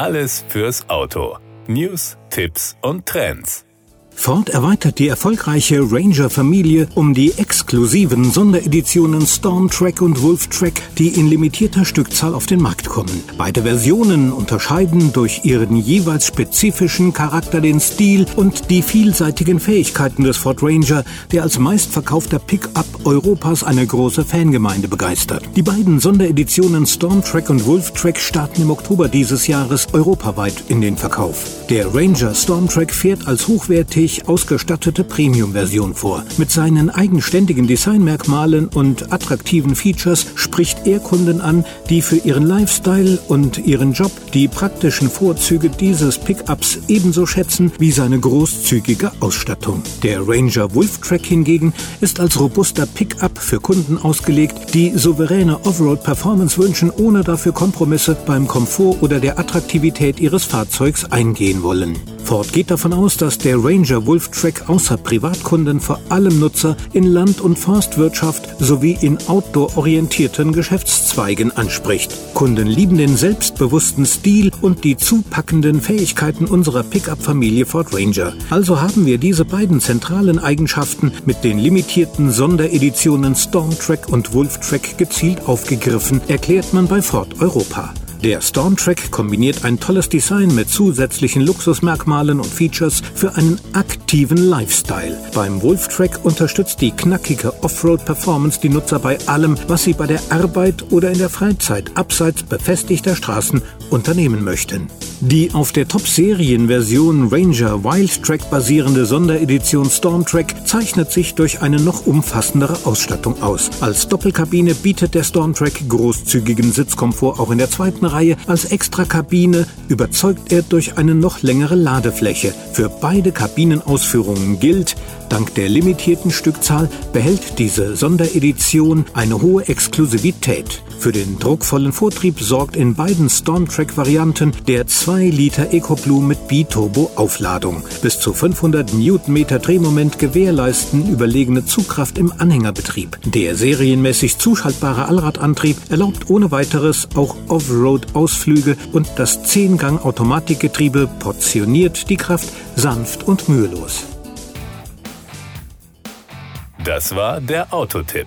Alles fürs Auto. News, Tipps und Trends. Ford erweitert die erfolgreiche Ranger-Familie um die exklusiven Sondereditionen Storm Track und Wolf Track, die in limitierter Stückzahl auf den Markt kommen. Beide Versionen unterscheiden durch ihren jeweils spezifischen Charakter den Stil und die vielseitigen Fähigkeiten des Ford Ranger, der als meistverkaufter Pickup Europas eine große Fangemeinde begeistert. Die beiden Sondereditionen Storm Track und Wolf Track starten im Oktober dieses Jahres europaweit in den Verkauf. Der Ranger Storm Track fährt als hochwertig hochwertig ausgestattete Premium-Version vor. Mit seinen eigenständigen Designmerkmalen und attraktiven Features spricht er Kunden an, die für ihren Lifestyle und ihren Job die praktischen Vorzüge dieses Pickups ebenso schätzen wie seine großzügige Ausstattung. Der Ranger Wolf Track hingegen ist als robuster Pickup für Kunden ausgelegt, die souveräne Offroad-Performance wünschen, ohne dafür Kompromisse beim Komfort oder der Attraktivität ihres Fahrzeugs eingehen wollen. Ford geht davon aus, dass der Ranger Wolf Track außer Privatkunden vor allem Nutzer in Land- und Forstwirtschaft sowie in outdoor-orientierten Geschäftszweigen anspricht. Kunden lieben den selbstbewussten Stil und die zupackenden Fähigkeiten unserer Pickup-Familie Ford Ranger. Also haben wir diese beiden zentralen Eigenschaften mit den limitierten Sondereditionen Storm Track und Wolf Track gezielt aufgegriffen, erklärt man bei Ford Europa. Der Stormtrack kombiniert ein tolles Design mit zusätzlichen Luxusmerkmalen und Features für einen aktiven Lifestyle. Beim Wolftrack unterstützt die knackige Offroad-Performance die Nutzer bei allem, was sie bei der Arbeit oder in der Freizeit abseits befestigter Straßen unternehmen möchten. Die auf der Top-Serien-Version Ranger Wild Track basierende Sonderedition Stormtrack zeichnet sich durch eine noch umfassendere Ausstattung aus. Als Doppelkabine bietet der Stormtrack großzügigen Sitzkomfort auch in der zweiten Reihe. Als Extrakabine überzeugt er durch eine noch längere Ladefläche. Für beide Kabinenausführungen gilt, dank der limitierten Stückzahl behält diese Sonderedition eine hohe Exklusivität. Für den druckvollen Vortrieb sorgt in beiden Stormtrack-Varianten der 2 Liter EcoBlue mit Biturbo-Aufladung. Bis zu 500 Newtonmeter Drehmoment gewährleisten überlegene Zugkraft im Anhängerbetrieb. Der serienmäßig zuschaltbare Allradantrieb erlaubt ohne weiteres auch Offroad-Ausflüge und das 10-Gang-Automatikgetriebe portioniert die Kraft sanft und mühelos. Das war der Autotipp.